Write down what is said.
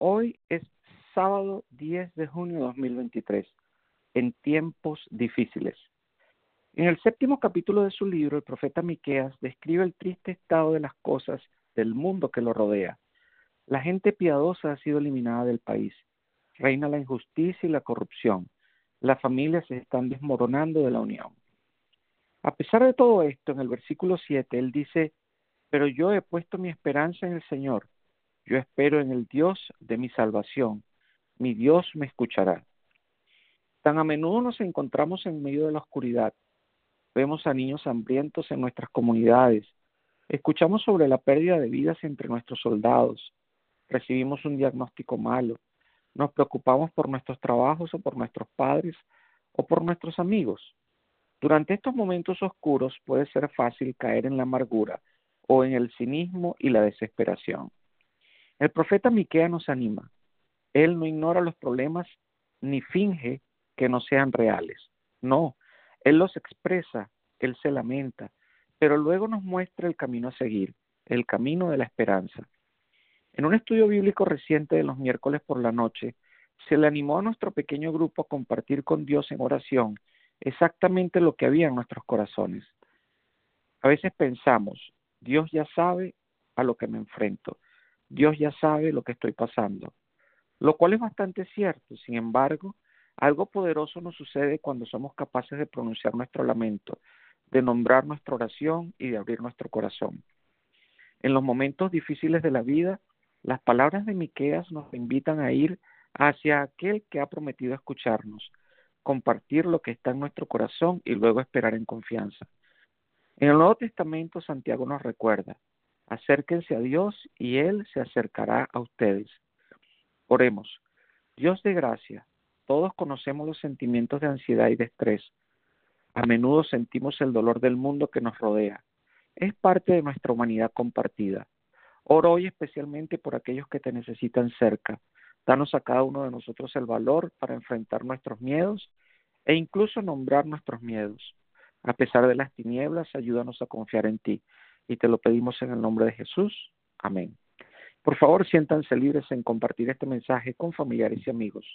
Hoy es sábado 10 de junio de 2023, en tiempos difíciles. En el séptimo capítulo de su libro, el profeta Miqueas describe el triste estado de las cosas del mundo que lo rodea. La gente piadosa ha sido eliminada del país. Reina la injusticia y la corrupción. Las familias se están desmoronando de la unión. A pesar de todo esto, en el versículo 7, él dice, pero yo he puesto mi esperanza en el Señor. Yo espero en el Dios de mi salvación. Mi Dios me escuchará. Tan a menudo nos encontramos en medio de la oscuridad. Vemos a niños hambrientos en nuestras comunidades. Escuchamos sobre la pérdida de vidas entre nuestros soldados. Recibimos un diagnóstico malo. Nos preocupamos por nuestros trabajos o por nuestros padres o por nuestros amigos. Durante estos momentos oscuros puede ser fácil caer en la amargura o en el cinismo y la desesperación. El profeta Miquea nos anima. Él no ignora los problemas ni finge que no sean reales. No, él los expresa, él se lamenta, pero luego nos muestra el camino a seguir, el camino de la esperanza. En un estudio bíblico reciente de los miércoles por la noche, se le animó a nuestro pequeño grupo a compartir con Dios en oración exactamente lo que había en nuestros corazones. A veces pensamos, Dios ya sabe a lo que me enfrento. Dios ya sabe lo que estoy pasando. Lo cual es bastante cierto. Sin embargo, algo poderoso nos sucede cuando somos capaces de pronunciar nuestro lamento, de nombrar nuestra oración y de abrir nuestro corazón. En los momentos difíciles de la vida, las palabras de Miqueas nos invitan a ir hacia aquel que ha prometido escucharnos, compartir lo que está en nuestro corazón y luego esperar en confianza. En el Nuevo Testamento Santiago nos recuerda, acérquense a Dios y Él se acercará a ustedes. Oremos. Dios de gracia, todos conocemos los sentimientos de ansiedad y de estrés. A menudo sentimos el dolor del mundo que nos rodea. Es parte de nuestra humanidad compartida. Oro hoy especialmente por aquellos que te necesitan cerca. Danos a cada uno de nosotros el valor para enfrentar nuestros miedos e incluso nombrar nuestros miedos. A pesar de las tinieblas, ayúdanos a confiar en ti. Y te lo pedimos en el nombre de Jesús. Amén. Por favor, siéntanse libres en compartir este mensaje con familiares y amigos.